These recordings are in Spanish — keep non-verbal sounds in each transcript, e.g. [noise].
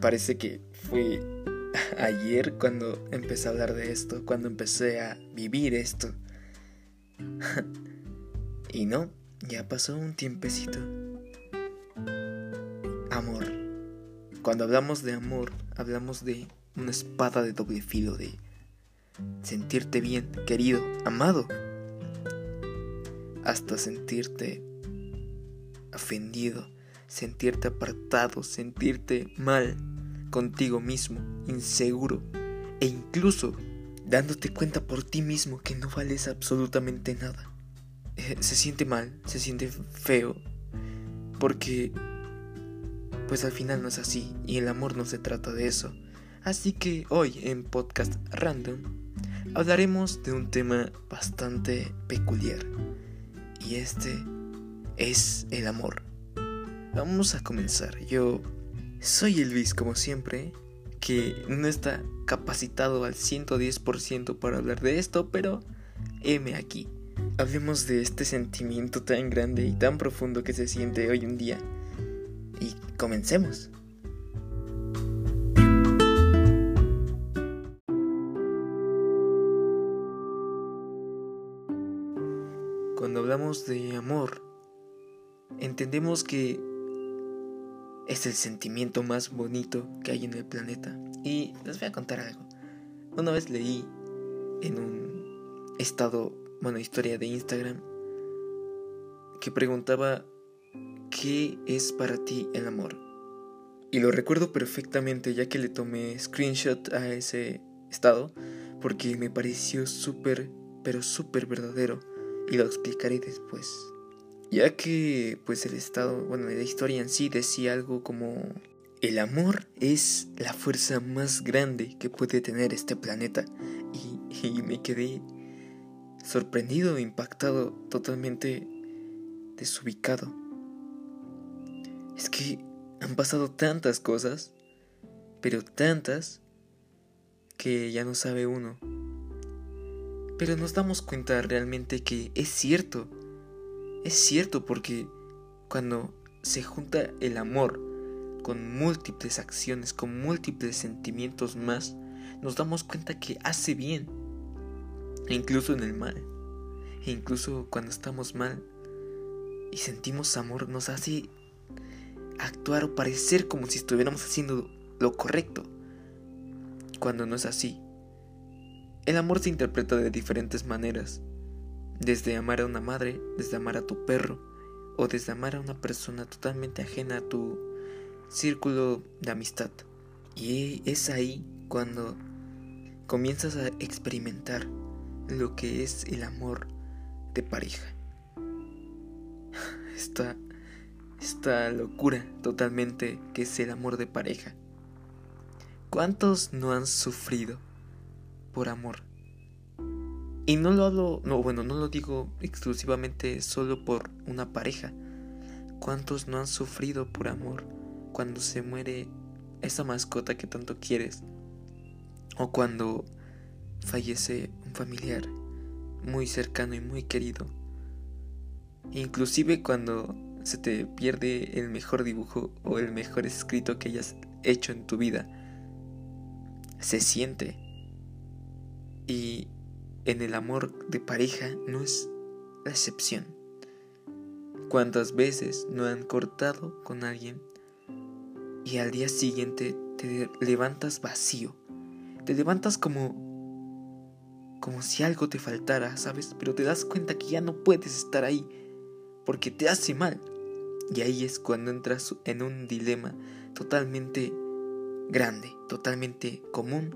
parece que fue [laughs] ayer cuando empecé a hablar de esto, cuando empecé a vivir esto. [laughs] y no, ya pasó un tiempecito. Amor. Cuando hablamos de amor, hablamos de una espada de doble filo, de sentirte bien, querido, amado, hasta sentirte ofendido, sentirte apartado, sentirte mal contigo mismo, inseguro e incluso dándote cuenta por ti mismo que no vales absolutamente nada. Eh, se siente mal, se siente feo, porque pues al final no es así y el amor no se trata de eso. Así que hoy en Podcast Random hablaremos de un tema bastante peculiar y este es el amor. Vamos a comenzar. Yo soy Elvis como siempre, que no está capacitado al 110% para hablar de esto, pero heme aquí. Hablemos de este sentimiento tan grande y tan profundo que se siente hoy en día. Y comencemos. Cuando hablamos de amor, entendemos que es el sentimiento más bonito que hay en el planeta. Y les voy a contar algo. Una vez leí en un estado, bueno, historia de Instagram, que preguntaba, ¿qué es para ti el amor? Y lo recuerdo perfectamente ya que le tomé screenshot a ese estado, porque me pareció súper, pero súper verdadero, y lo explicaré después ya que pues el estado, bueno, la historia en sí decía algo como el amor es la fuerza más grande que puede tener este planeta y, y me quedé sorprendido, impactado, totalmente desubicado. Es que han pasado tantas cosas, pero tantas que ya no sabe uno. Pero nos damos cuenta realmente que es cierto es cierto porque cuando se junta el amor con múltiples acciones, con múltiples sentimientos más, nos damos cuenta que hace bien, e incluso en el mal, e incluso cuando estamos mal y sentimos amor, nos hace actuar o parecer como si estuviéramos haciendo lo correcto, cuando no es así. El amor se interpreta de diferentes maneras desde amar a una madre, desde amar a tu perro, o desde amar a una persona totalmente ajena a tu círculo de amistad. Y es ahí cuando comienzas a experimentar lo que es el amor de pareja. [sighs] Esta, esta locura totalmente que es el amor de pareja. ¿Cuántos no han sufrido por amor? Y no lo hablo, no, bueno, no lo digo exclusivamente solo por una pareja. ¿Cuántos no han sufrido por amor cuando se muere esa mascota que tanto quieres? O cuando fallece un familiar muy cercano y muy querido. Inclusive cuando se te pierde el mejor dibujo o el mejor escrito que hayas hecho en tu vida. Se siente. Y en el amor de pareja no es la excepción. ¿Cuántas veces no han cortado con alguien y al día siguiente te levantas vacío? Te levantas como como si algo te faltara, ¿sabes? Pero te das cuenta que ya no puedes estar ahí porque te hace mal. Y ahí es cuando entras en un dilema totalmente grande, totalmente común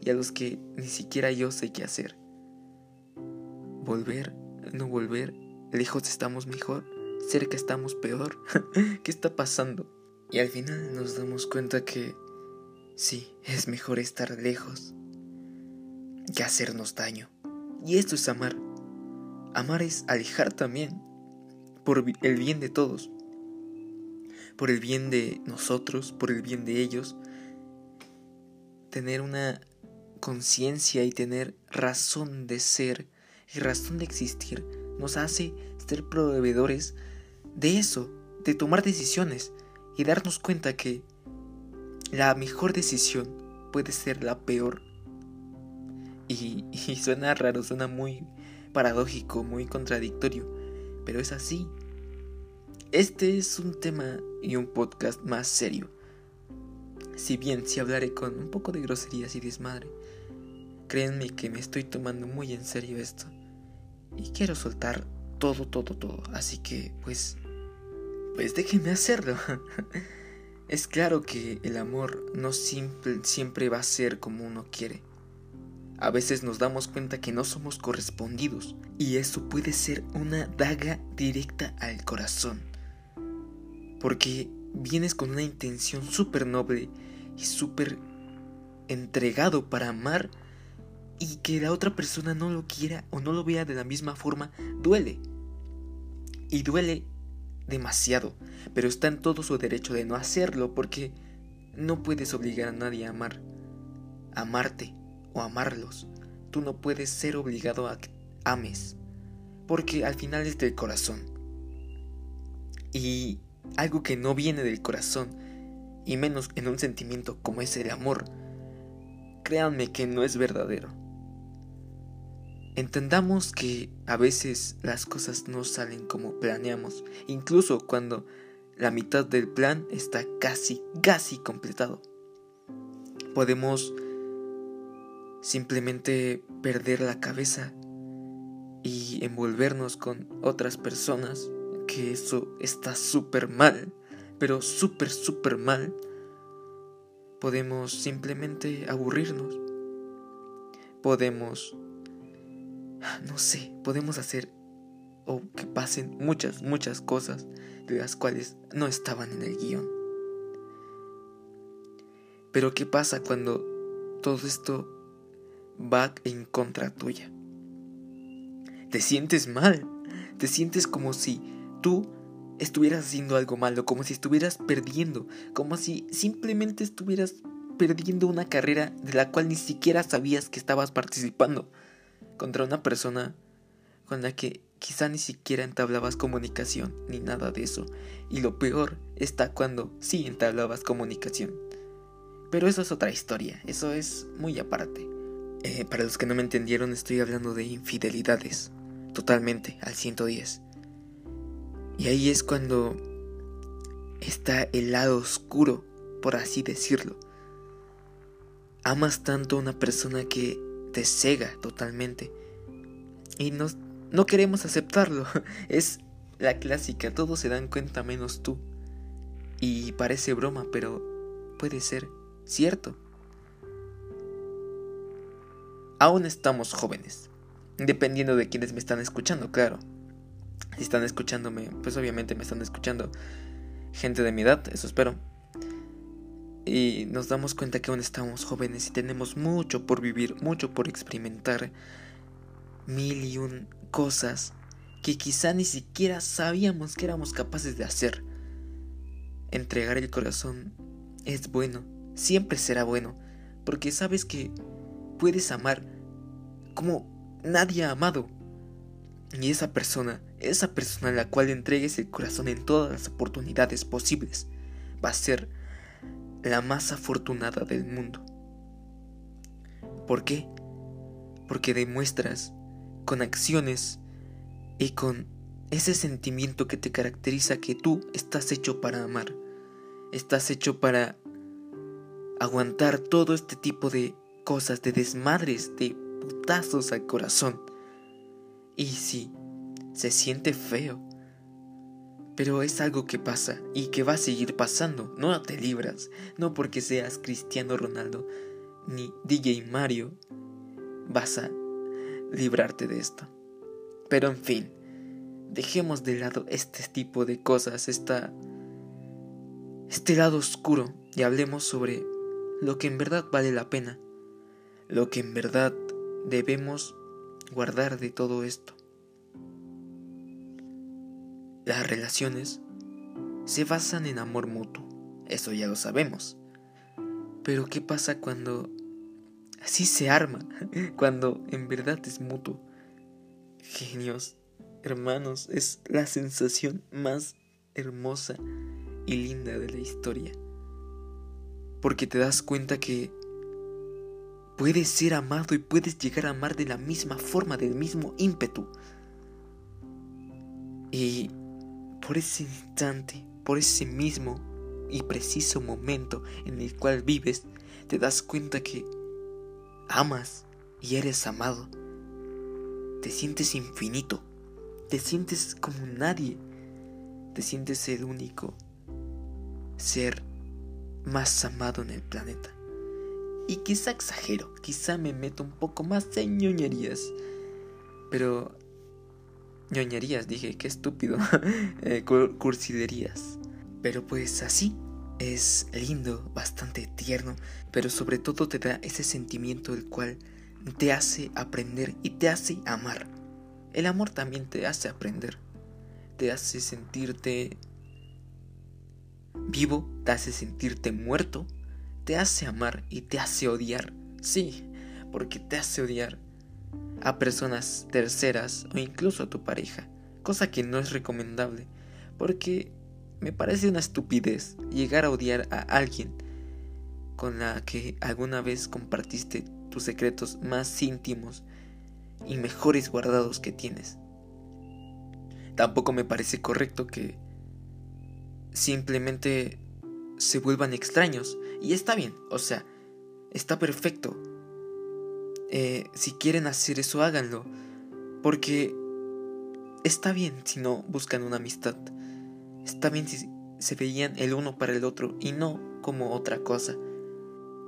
y a los que ni siquiera yo sé qué hacer volver, no volver, lejos estamos mejor, cerca estamos peor, [laughs] ¿qué está pasando? Y al final nos damos cuenta que sí, es mejor estar lejos que hacernos daño. Y esto es amar. Amar es alejar también, por el bien de todos, por el bien de nosotros, por el bien de ellos, tener una conciencia y tener razón de ser y razón de existir nos hace ser proveedores de eso, de tomar decisiones y darnos cuenta que la mejor decisión puede ser la peor. Y, [laughs] y suena raro, suena muy paradójico, muy contradictorio, pero es así. Este es un tema y un podcast más serio. Si bien si hablaré con un poco de groserías y desmadre, créanme que me estoy tomando muy en serio esto. Y quiero soltar todo, todo, todo. Así que, pues, pues déjenme hacerlo. [laughs] es claro que el amor no siempre va a ser como uno quiere. A veces nos damos cuenta que no somos correspondidos y eso puede ser una daga directa al corazón. Porque vienes con una intención súper noble y súper entregado para amar y que la otra persona no lo quiera o no lo vea de la misma forma, duele. Y duele demasiado, pero está en todo su derecho de no hacerlo porque no puedes obligar a nadie a amar. Amarte o amarlos. Tú no puedes ser obligado a que ames, porque al final es del corazón. Y algo que no viene del corazón, y menos en un sentimiento como es el amor, créanme que no es verdadero. Entendamos que a veces las cosas no salen como planeamos, incluso cuando la mitad del plan está casi, casi completado. Podemos simplemente perder la cabeza y envolvernos con otras personas, que eso está súper mal, pero súper, súper mal. Podemos simplemente aburrirnos. Podemos, no sé, podemos hacer o que pasen muchas, muchas cosas de las cuales no estaban en el guion. Pero ¿qué pasa cuando todo esto va en contra tuya. Te sientes mal, te sientes como si tú estuvieras haciendo algo malo, como si estuvieras perdiendo, como si simplemente estuvieras perdiendo una carrera de la cual ni siquiera sabías que estabas participando contra una persona con la que quizá ni siquiera entablabas comunicación ni nada de eso. Y lo peor está cuando sí entablabas comunicación. Pero eso es otra historia, eso es muy aparte. Eh, para los que no me entendieron, estoy hablando de infidelidades. Totalmente, al 110. Y ahí es cuando está el lado oscuro, por así decirlo. Amas tanto a una persona que te cega totalmente. Y no, no queremos aceptarlo. [laughs] Es la clásica, todos se dan cuenta menos tú. Y parece broma, pero puede ser cierto aún estamos jóvenes. Dependiendo de quienes me están escuchando, claro. Si están escuchándome, pues obviamente me están escuchando gente de mi edad, eso espero. Y nos damos cuenta que aún estamos jóvenes y tenemos mucho por vivir, mucho por experimentar. Mil y un cosas que quizá ni siquiera sabíamos que éramos capaces de hacer. Entregar el corazón es bueno, siempre será bueno, porque sabes que puedes amar como nadie ha amado. Y esa persona, esa persona a la cual entregues el corazón en todas las oportunidades posibles, va a ser la más afortunada del mundo. ¿Por qué? Porque demuestras con acciones y con ese sentimiento que te caracteriza que tú estás hecho para amar. Estás hecho para aguantar todo este tipo de cosas, de desmadres, de putazos al corazón. Y sí, se siente feo. Pero es algo que pasa y que va a seguir pasando. No te libras, no porque seas Cristiano Ronaldo ni DJ Mario vas a librarte de esto. Pero en fin, dejemos de lado este tipo de cosas, esta, este lado oscuro y hablemos sobre lo que en verdad vale la pena lo que en verdad debemos guardar de todo esto. Las relaciones se basan en amor mutuo, eso ya lo sabemos. Pero ¿qué pasa cuando así se arma? [laughs] Cuando en verdad es mutuo. Genios, hermanos, es la sensación más hermosa y linda de la historia. porque te das cuenta que puedes ser amado y puedes llegar a amar de la misma forma, del mismo ímpetu. Y por ese instante, por ese mismo y preciso momento en el cual vives, te das cuenta que amas y eres amado. Te sientes infinito, te sientes como nadie, te sientes el único ser más amado en el planeta. Y quizá exagero, quizá me meto un poco más en ñoñerías. Pero... ñoñerías, dije, qué estúpido. [laughs] eh, cursiderías. Pero pues así, es lindo, bastante tierno, pero sobre todo te da ese sentimiento el cual te hace aprender y te hace amar. El amor también te hace aprender, te hace sentirte vivo, te hace sentirte muerto, te hace amar y te hace odiar. Sí, porque te hace odiar a personas terceras o incluso a tu pareja, cosa que no es recomendable, porque me parece una estupidez llegar a odiar a alguien con la que alguna vez compartiste tus secretos más íntimos y mejores guardados que tienes. Tampoco me parece correcto que simplemente se vuelvan extraños. Y está bien, o sea, está perfecto. Eh, si quieren hacer eso, háganlo. Porque está bien si no buscan una amistad. Está bien si se veían el uno para el otro y no como otra cosa.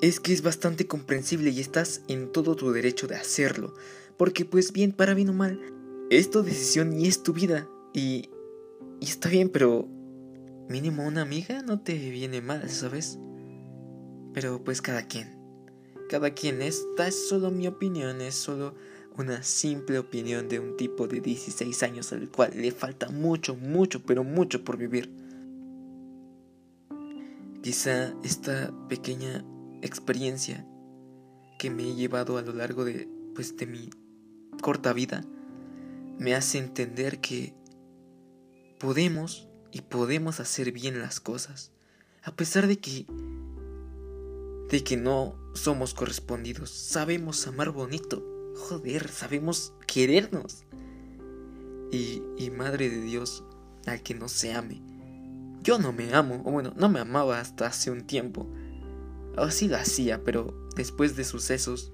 Es que es bastante comprensible y estás en todo tu derecho de hacerlo. Porque pues bien, para bien o mal, es tu decisión y es tu vida. Y, y está bien, pero mínimo una amiga no te viene mal, ¿sabes? Pero pues cada quien. Cada quien. Esta es solo mi opinión, es solo una simple opinión de un tipo de 16 años al cual le falta mucho, mucho, pero mucho por vivir. Quizá esta pequeña experiencia que me he llevado a lo largo de pues de mi corta vida me hace entender que podemos y podemos hacer bien las cosas a pesar de que de que no somos correspondidos. Sabemos amar bonito joder, sabemos querernos. Y, y madre de Dios, al que no se ame. Yo no me amo, o bueno, no me amaba hasta hace un tiempo. O sí lo hacía, pero después de sucesos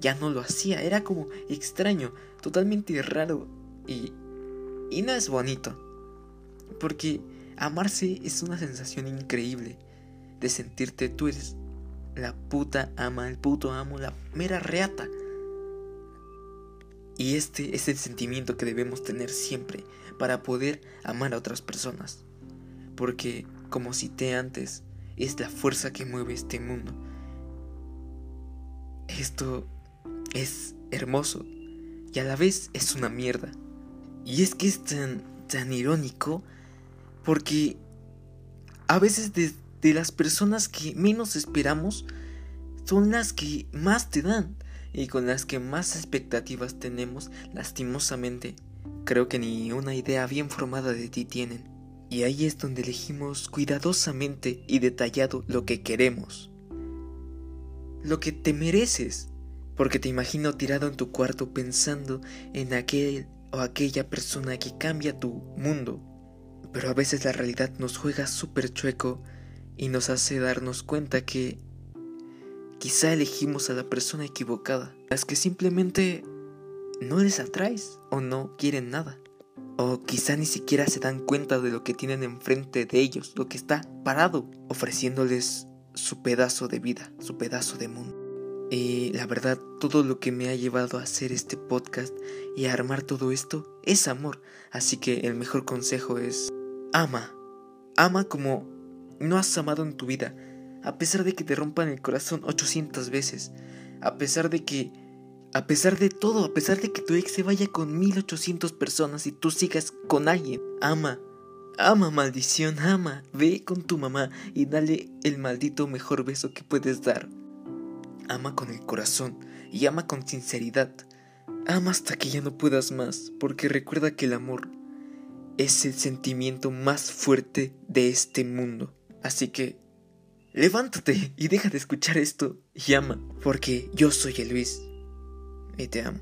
ya no lo hacía. Era como extraño, totalmente raro y, y no es bonito. Porque amarse es una sensación increíble de sentirte tú eres la puta ama, el puto amo, la mera reata. Y este es el sentimiento que debemos tener siempre para poder amar a otras personas. Porque, como cité antes, es la fuerza que mueve este mundo. Esto es hermoso y a la vez es una mierda. Y es que es tan, tan irónico porque a veces de, de las personas que menos esperamos son las que más te dan y con las que más expectativas tenemos, lastimosamente, creo que ni una idea bien formada de ti tienen. Y ahí es donde elegimos cuidadosamente y detallado lo que queremos. Lo que te mereces. Porque te imagino tirado en tu cuarto pensando en aquel o aquella persona que cambia tu mundo. Pero a veces la realidad nos juega súper chueco y nos hace darnos cuenta que Quizá elegimos a la persona equivocada, las que simplemente no les atraes o no quieren nada. O quizá ni siquiera se dan cuenta de lo que tienen enfrente de ellos, lo que está parado, ofreciéndoles su pedazo de vida, su pedazo de mundo. Y la verdad, todo lo que me ha llevado a hacer este podcast y a armar todo esto es amor. Así que el mejor consejo es, ama. Ama como no has amado en tu vida a pesar de que te rompan el corazón 800 veces, a pesar de que, a pesar de todo, a pesar de que tu ex se vaya con 1800 personas y tú sigas con alguien, ama, ama maldición, ama, ve con tu mamá y dale el maldito mejor beso que puedes dar. Ama con el corazón y ama con sinceridad. Ama hasta que ya no puedas más, porque recuerda que el amor es el sentimiento más fuerte de este mundo. Así que levántate y deja de escuchar esto y llama, porque yo soy el Luis y te amo.